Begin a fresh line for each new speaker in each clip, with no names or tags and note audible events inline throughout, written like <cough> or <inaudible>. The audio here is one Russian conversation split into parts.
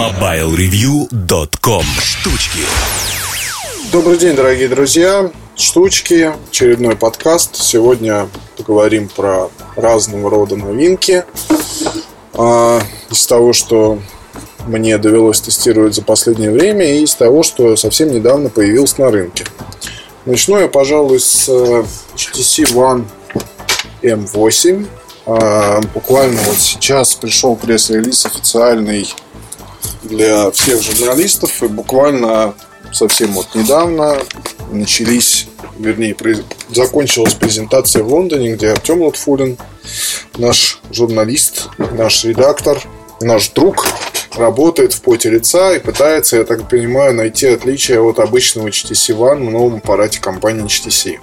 MobileReview.com Штучки
Добрый день, дорогие друзья. Штучки, очередной подкаст. Сегодня поговорим про разного рода новинки. А, из того, что мне довелось тестировать за последнее время, и из того, что совсем недавно появилось на рынке. Начну я, пожалуй, с э, HTC One M8. А, буквально вот сейчас пришел пресс-релиз официальный для всех журналистов. И буквально совсем вот недавно начались, вернее, закончилась презентация в Лондоне, где Артем Лутфулин, наш журналист, наш редактор, наш друг, работает в поте лица и пытается, я так понимаю, найти отличия от обычного HTC One в новом аппарате компании HTC.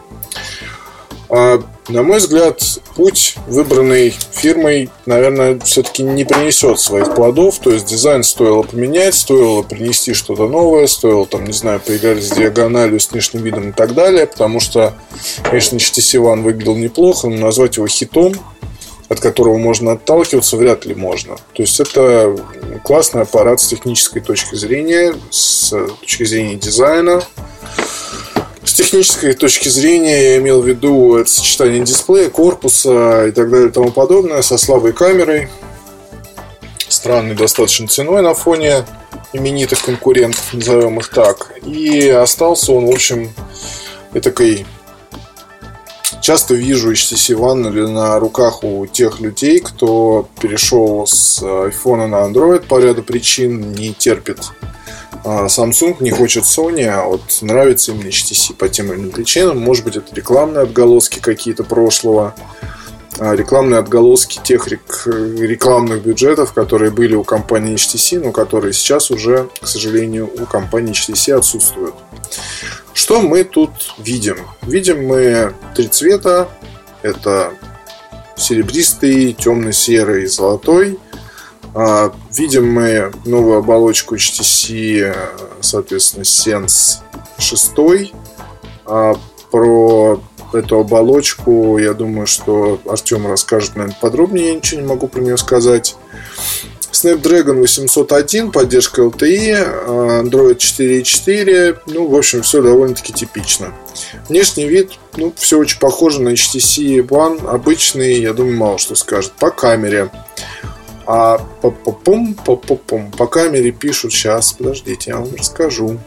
А, на мой взгляд, путь, выбранный фирмой, наверное, все-таки не принесет своих плодов. То есть дизайн стоило поменять, стоило принести что-то новое, стоило, там, не знаю, поиграть с диагональю, с внешним видом и так далее. Потому что, конечно, HTC One выглядел неплохо, но назвать его хитом, от которого можно отталкиваться, вряд ли можно. То есть это классный аппарат с технической точки зрения, с точки зрения дизайна технической точки зрения я имел в виду это сочетание дисплея, корпуса и так далее и тому подобное со слабой камерой, странной достаточно ценой на фоне именитых конкурентов, назовем их так. И остался он, в общем, такой часто вижу HTC One на руках у тех людей, кто перешел с iPhone на Android по ряду причин, не терпит Samsung не хочет Sony, а вот нравится именно HTC по тем или иным причинам. Может быть, это рекламные отголоски какие-то прошлого, а рекламные отголоски тех рекламных бюджетов, которые были у компании HTC, но которые сейчас уже, к сожалению, у компании HTC отсутствуют. Что мы тут видим? Видим мы три цвета. Это серебристый, темно-серый, золотой. А, видим мы новую оболочку HTC, соответственно, Sense 6. А, про эту оболочку, я думаю, что Артем расскажет, наверное, подробнее. Я ничего не могу про нее сказать. Snapdragon 801, поддержка LTE, а, Android 4.4. Ну, в общем, все довольно-таки типично. Внешний вид, ну, все очень похоже на HTC One. Обычный, я думаю, мало что скажет. По камере. А по пум по пум по камере пишут сейчас, подождите, я вам расскажу.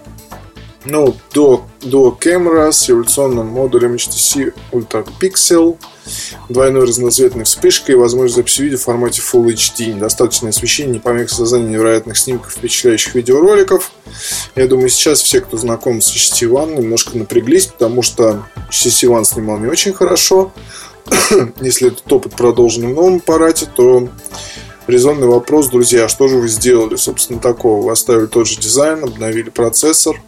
Ну, до, до камера с революционным модулем HTC Ultra Pixel, двойной разноцветной вспышкой и возможность записи видео в формате Full HD, недостаточное освещение, не помеха создания невероятных снимков, впечатляющих видеороликов. Я думаю, сейчас все, кто знаком с HTC One, немножко напряглись, потому что HTC One снимал не очень хорошо. <coughs> Если этот опыт продолжен в новом аппарате, то резонный вопрос, друзья, что же вы сделали, собственно, такого? Вы оставили тот же дизайн, обновили процессор,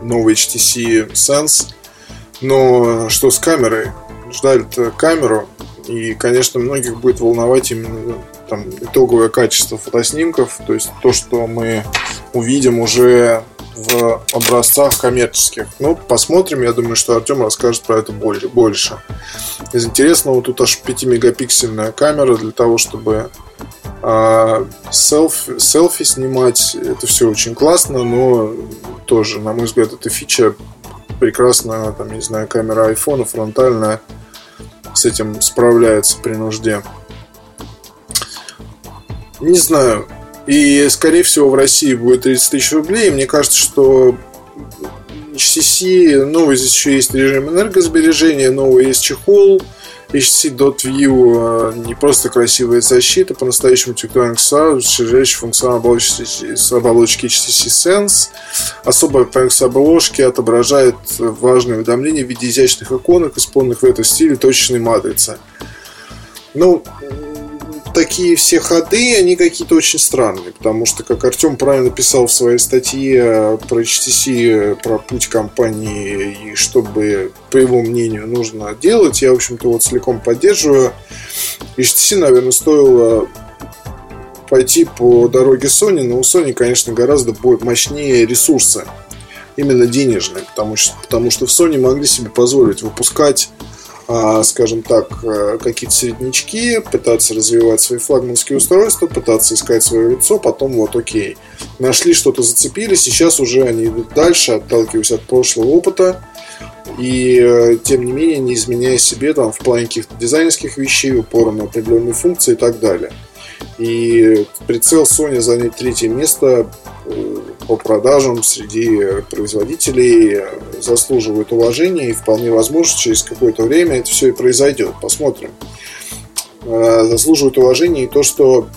новый HTC Sense, но что с камерой? Ждали-то камеру, и, конечно, многих будет волновать именно там, итоговое качество фотоснимков, то есть то, что мы увидим уже в образцах коммерческих. Ну, посмотрим. Я думаю, что Артем расскажет про это больше. Из интересного тут аж 5-мегапиксельная камера для того, чтобы а, селфи, селфи снимать. Это все очень классно, но тоже, на мой взгляд, эта фича прекрасно, там, не знаю, камера айфона фронтальная с этим справляется при нужде. Не знаю, и, скорее всего, в России будет 30 тысяч рублей. Мне кажется, что HTC, ну, здесь еще есть режим энергосбережения, новый есть чехол. HTC Dot View не просто красивая защита, по-настоящему тектоник расширяющий функционал оболочки, оболочки HTC Sense. Особая функция обложки отображает важные уведомления в виде изящных иконок, исполненных в этом стиле точечной матрицы. Ну, такие все ходы, они какие-то очень странные, потому что, как Артем правильно писал в своей статье про HTC, про путь компании и что бы, по его мнению, нужно делать, я, в общем-то, вот целиком поддерживаю. HTC, наверное, стоило пойти по дороге Sony, но у Sony, конечно, гораздо мощнее ресурсы, именно денежные, потому что, потому что в Sony могли себе позволить выпускать скажем так, э, какие-то среднячки, пытаться развивать свои флагманские устройства, пытаться искать свое лицо, потом вот окей, нашли что-то, зацепили, сейчас уже они идут дальше, отталкиваясь от прошлого опыта, и э, тем не менее не изменяя себе там в плане каких-то дизайнерских вещей, упора на определенные функции и так далее. И прицел Sony занять третье место э, по продажам среди производителей заслуживает уважения и вполне возможно через какое-то время это все и произойдет. Посмотрим. Э, заслуживает уважения и то, что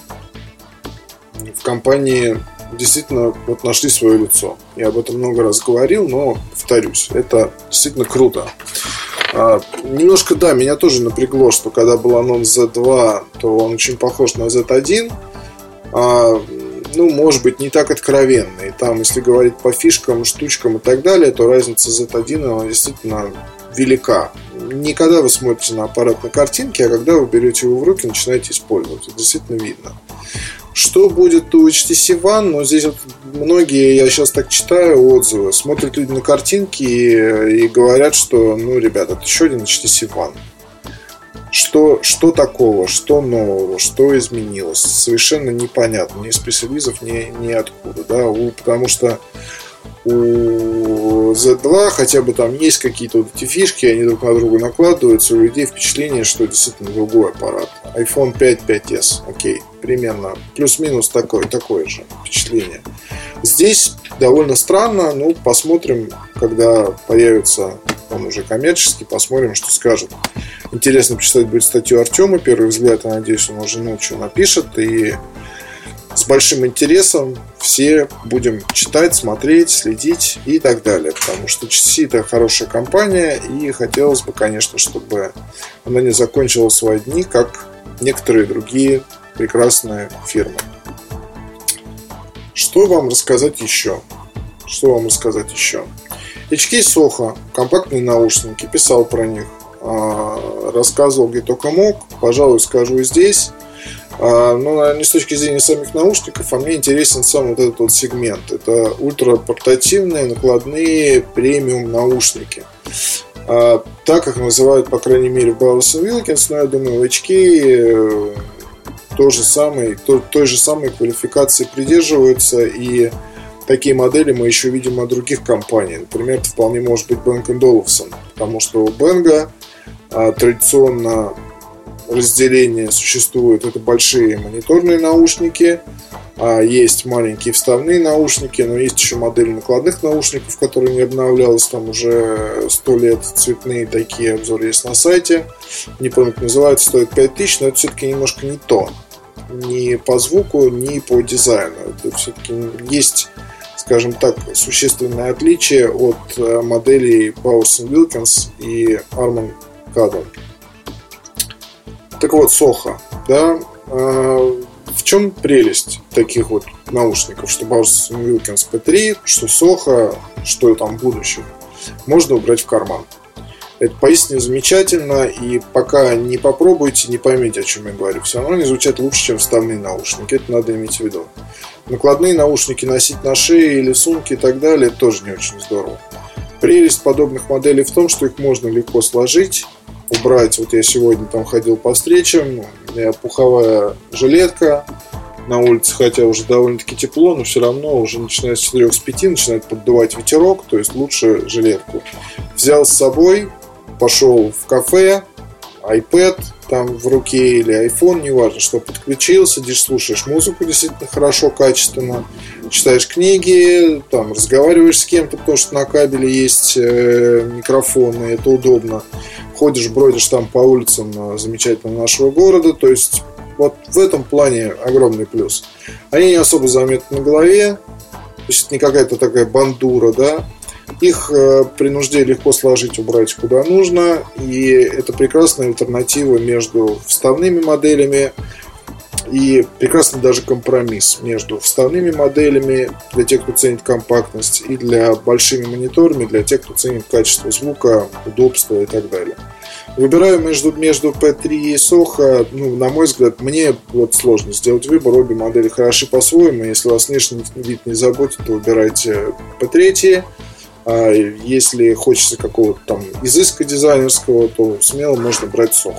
в компании действительно вот нашли свое лицо. Я об этом много раз говорил, но повторюсь, это действительно круто. А, немножко, да, меня тоже напрягло, что когда был анонс Z2, то он очень похож на Z1. А, ну, может быть, не так откровенный. Там, если говорить по фишкам, штучкам и так далее, то разница Z1, она действительно велика. Не когда вы смотрите на аппарат на картинке, а когда вы берете его в руки и начинаете использовать. Это действительно видно. Что будет у HTC One? Ну, здесь вот многие, я сейчас так читаю отзывы, смотрят люди на картинки и, и говорят, что, ну, ребята, это еще один HTC One. Что, что такого, что нового, что изменилось, совершенно непонятно, ни из пресс-релизов, ни, ни откуда, да, потому что у Z2 хотя бы там есть какие-то вот эти фишки, они друг на друга накладываются, у людей впечатление, что действительно другой аппарат. iPhone 5, 5s, окей, примерно плюс-минус такое, такое же впечатление. Здесь довольно странно, ну, посмотрим, когда появится он уже коммерческий, посмотрим, что скажет. Интересно почитать будет статью Артема, первый взгляд, я надеюсь, он уже ночью напишет, и с большим интересом все будем читать, смотреть, следить и так далее. Потому что HTC это хорошая компания, и хотелось бы, конечно, чтобы она не закончила свои дни, как некоторые другие прекрасные фирмы. Что вам рассказать еще? Что вам рассказать еще? HK Soho, компактные наушники, писал про них, а, рассказывал где только мог, пожалуй, скажу здесь. А, но не с точки зрения самих наушников, а мне интересен сам вот этот вот сегмент. Это ультрапортативные, накладные премиум наушники. А, так как называют, по крайней мере, Bowers Wilkins, но я думаю, в очки э, то же самое, то, той же самой квалификации придерживаются и такие модели мы еще видим от других компаний. Например, вполне может быть Bang Olufsen, потому что у Bang а, традиционно разделение существует. Это большие мониторные наушники, а есть маленькие вставные наушники, но есть еще модель накладных наушников, которые не обновлялась там уже сто лет, цветные такие, обзоры есть на сайте. Не помню, как называется, стоит 5000, но это все-таки немножко не то. Ни по звуку, ни по дизайну. Это все-таки есть скажем так, существенное отличие от э, моделей Bowers Wilkins и Arman Cadon. Так вот, Соха, да, э, в чем прелесть таких вот наушников, что Bowers Wilkins P3, что Соха, что там будущее, можно убрать в карман. Это поистине замечательно, и пока не попробуете, не поймете, о чем я говорю. Все равно они звучат лучше, чем вставные наушники. Это надо иметь в виду. Накладные наушники носить на шее или сумки и так далее тоже не очень здорово. Прелесть подобных моделей в том, что их можно легко сложить, убрать. Вот я сегодня там ходил по встречам, у меня пуховая жилетка, на улице, хотя уже довольно-таки тепло, но все равно уже начиная с 4 с 5 начинает поддувать ветерок, то есть лучше жилетку. Взял с собой, пошел в кафе, iPad там в руке или iPhone, неважно, что подключил, сидишь, слушаешь музыку действительно хорошо, качественно, читаешь книги, там разговариваешь с кем-то, потому что на кабеле есть э, микрофоны, это удобно. Ходишь, бродишь там по улицам э, замечательного нашего города, то есть вот в этом плане огромный плюс. Они не особо заметны на голове, то есть это не какая-то такая бандура, да, их э, при легко сложить, убрать куда нужно. И это прекрасная альтернатива между вставными моделями и прекрасный даже компромисс между вставными моделями для тех, кто ценит компактность, и для большими мониторами, для тех, кто ценит качество звука, удобство и так далее. Выбираю между, между P3 и Soho, ну, на мой взгляд, мне вот сложно сделать выбор. Обе модели хороши по-своему. Если вас внешний вид не заботит, то выбирайте P3. А если хочется какого-то там изыска дизайнерского, то смело можно брать Soho.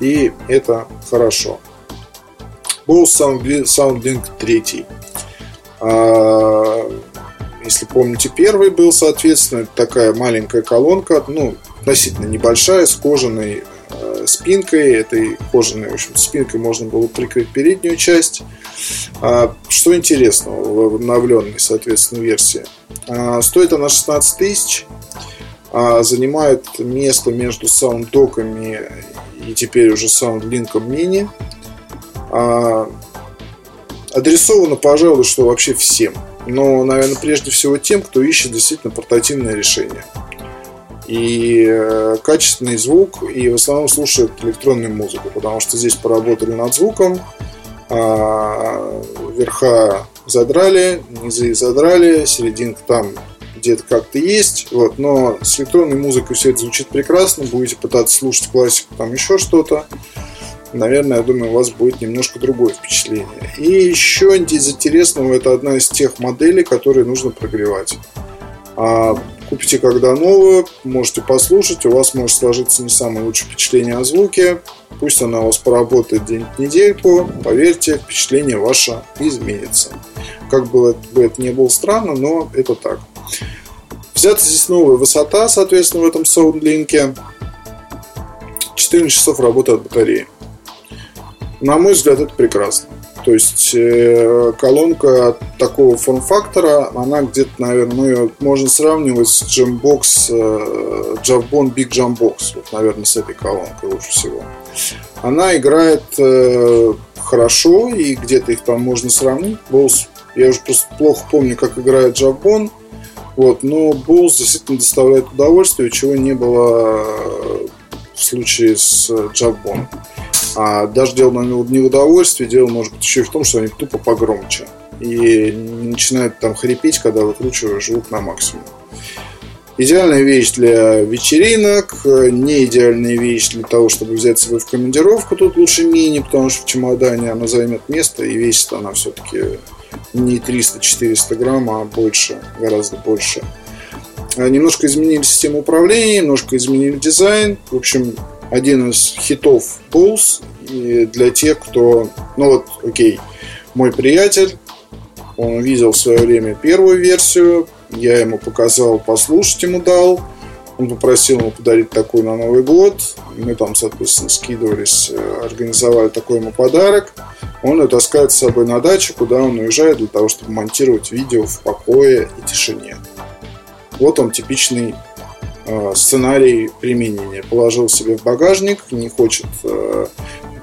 И это хорошо. Bose SoundLink 3. А, если помните, первый был, соответственно, такая маленькая колонка, ну, относительно небольшая, с кожаной спинкой. Этой кожаной, в общем, спинкой можно было прикрыть переднюю часть. А, что интересного в обновленной, соответственно, версии? А, стоит она 16 тысяч, а, занимает место между саунддоками и теперь уже саундлинком мини. Адресовано, пожалуй, что вообще всем. Но, наверное, прежде всего тем, кто ищет действительно портативное решение. И э, качественный звук, и в основном слушают электронную музыку, потому что здесь поработали над звуком, а, верха задрали, низы задрали, серединка там где-то как-то есть, вот, но с электронной музыкой все это звучит прекрасно, будете пытаться слушать классику, там еще что-то, наверное, я думаю, у вас будет немножко другое впечатление. И еще из интересного, это одна из тех моделей, которые нужно прогревать. А купите когда новую, можете послушать, у вас может сложиться не самое лучшее впечатление о звуке. Пусть она у вас поработает день-недельку, поверьте, впечатление ваше изменится. Как бы это ни было странно, но это так. Взята здесь новая высота, соответственно, в этом саундлинке. 14 часов работы от батареи. На мой взгляд, это прекрасно. То есть э, колонка такого форм-фактора, она где-то, наверное, ну, ее можно сравнивать с Jambox, э, Javbon Big Jambox, вот, наверное, с этой колонкой лучше всего. Она играет э, хорошо, и где-то их там можно сравнить. Bose, я уже просто плохо помню, как играет Javbon, вот, но Bose действительно доставляет удовольствие, чего не было в случае с Javbon. А даже дело на не в удовольствии, дело может быть еще и в том, что они тупо погромче. И начинают там хрипеть, когда выкручиваешь звук на максимум. Идеальная вещь для вечеринок, не идеальная вещь для того, чтобы взять с собой в командировку. Тут лучше мини, потому что в чемодане она займет место и весит она все-таки не 300-400 грамм, а больше, гораздо больше. А немножко изменили систему управления, немножко изменили дизайн. В общем, один из хитов Bulls и для тех, кто... Ну вот, окей, мой приятель, он увидел в свое время первую версию, я ему показал, послушать ему дал, он попросил ему подарить такой на Новый год. Мы там, соответственно, скидывались, э, организовали такой ему подарок. Он ее таскает с собой на дачу, куда он уезжает для того, чтобы монтировать видео в покое и тишине. Вот он типичный сценарий применения. Положил себе в багажник, не хочет, э,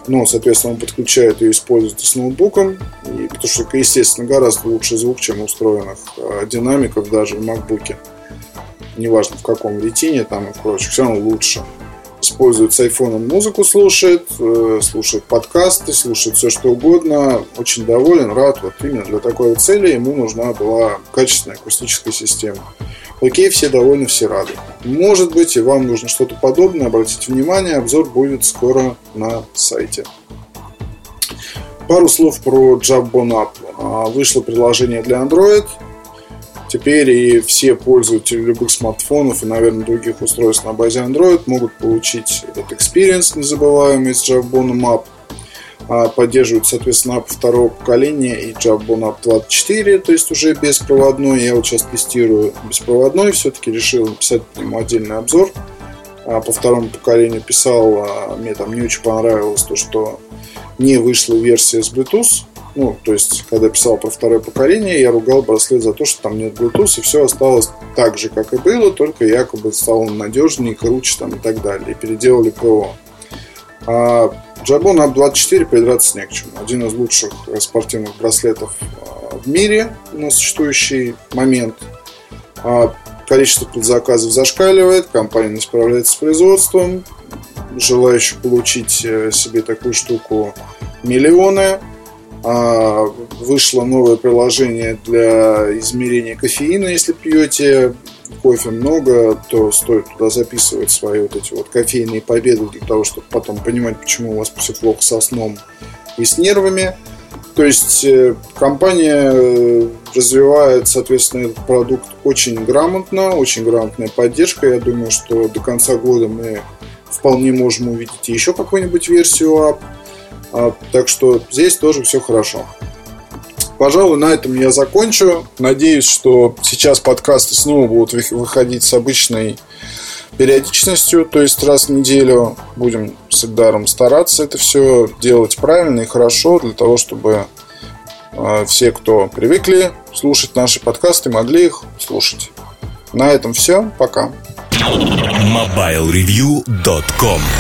ну, соответственно, он подключает и использует с ноутбуком, и, потому что, естественно, гораздо лучше звук, чем устроенных э, динамиков даже в MacBook. Неважно в каком ретине там и прочих, все равно лучше. Использует с айфоном музыку, слушает, слушает подкасты, слушает все что угодно. Очень доволен, рад. Вот именно для такой цели ему нужна была качественная акустическая система. Окей, все довольны, все рады. Может быть, и вам нужно что-то подобное. Обратите внимание, обзор будет скоро на сайте. Пару слов про Jabon App. А, вышло приложение для Android. Теперь и все пользователи любых смартфонов и, наверное, других устройств на базе Android могут получить этот experience незабываемый с Jabon App. А, поддерживают, соответственно, App второго поколения и Jabon App 24, то есть уже беспроводной. Я вот сейчас тестирую беспроводной, все-таки решил написать по нему отдельный обзор. А, по второму поколению писал, а, мне там не очень понравилось то, что не вышла версия с Bluetooth. Ну, то есть, когда писал про второе поколение, я ругал браслет за то, что там нет Bluetooth, и все осталось так же, как и было, только якобы стало надежнее, круче там и так далее. И переделали ПО. Jabon Up 24 придраться не к чему. Один из лучших спортивных браслетов а, в мире на существующий момент. А, количество предзаказов зашкаливает, компания не справляется с производством. Желающих получить э, себе такую штуку миллионы. А, вышло новое приложение для измерения кофеина, если пьете кофе много, то стоит туда записывать свои вот эти вот кофейные победы для того, чтобы потом понимать, почему у вас все плохо со сном и с нервами. То есть э, компания э, развивает, соответственно, этот продукт очень грамотно, очень грамотная поддержка. Я думаю, что до конца года мы вполне можем увидеть еще какую-нибудь версию ап. А, так что здесь тоже все хорошо. Пожалуй, на этом я закончу. Надеюсь, что сейчас подкасты снова будут выходить с обычной периодичностью, то есть раз в неделю. Будем с Эльдаром стараться это все делать правильно и хорошо, для того, чтобы а, все, кто привыкли слушать наши подкасты, могли их слушать. На этом все. Пока.
MobileReview.com